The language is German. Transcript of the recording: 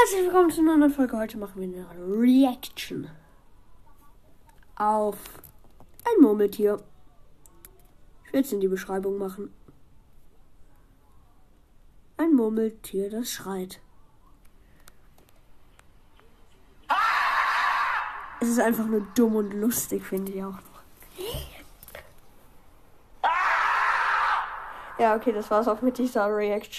Herzlich willkommen zu einer neuen Folge. Heute machen wir eine Reaction auf ein Murmeltier. Ich werde es in die Beschreibung machen. Ein Murmeltier, das schreit. Es ist einfach nur dumm und lustig, finde ich auch noch. Ja, okay, das war's auch mit dieser Reaction.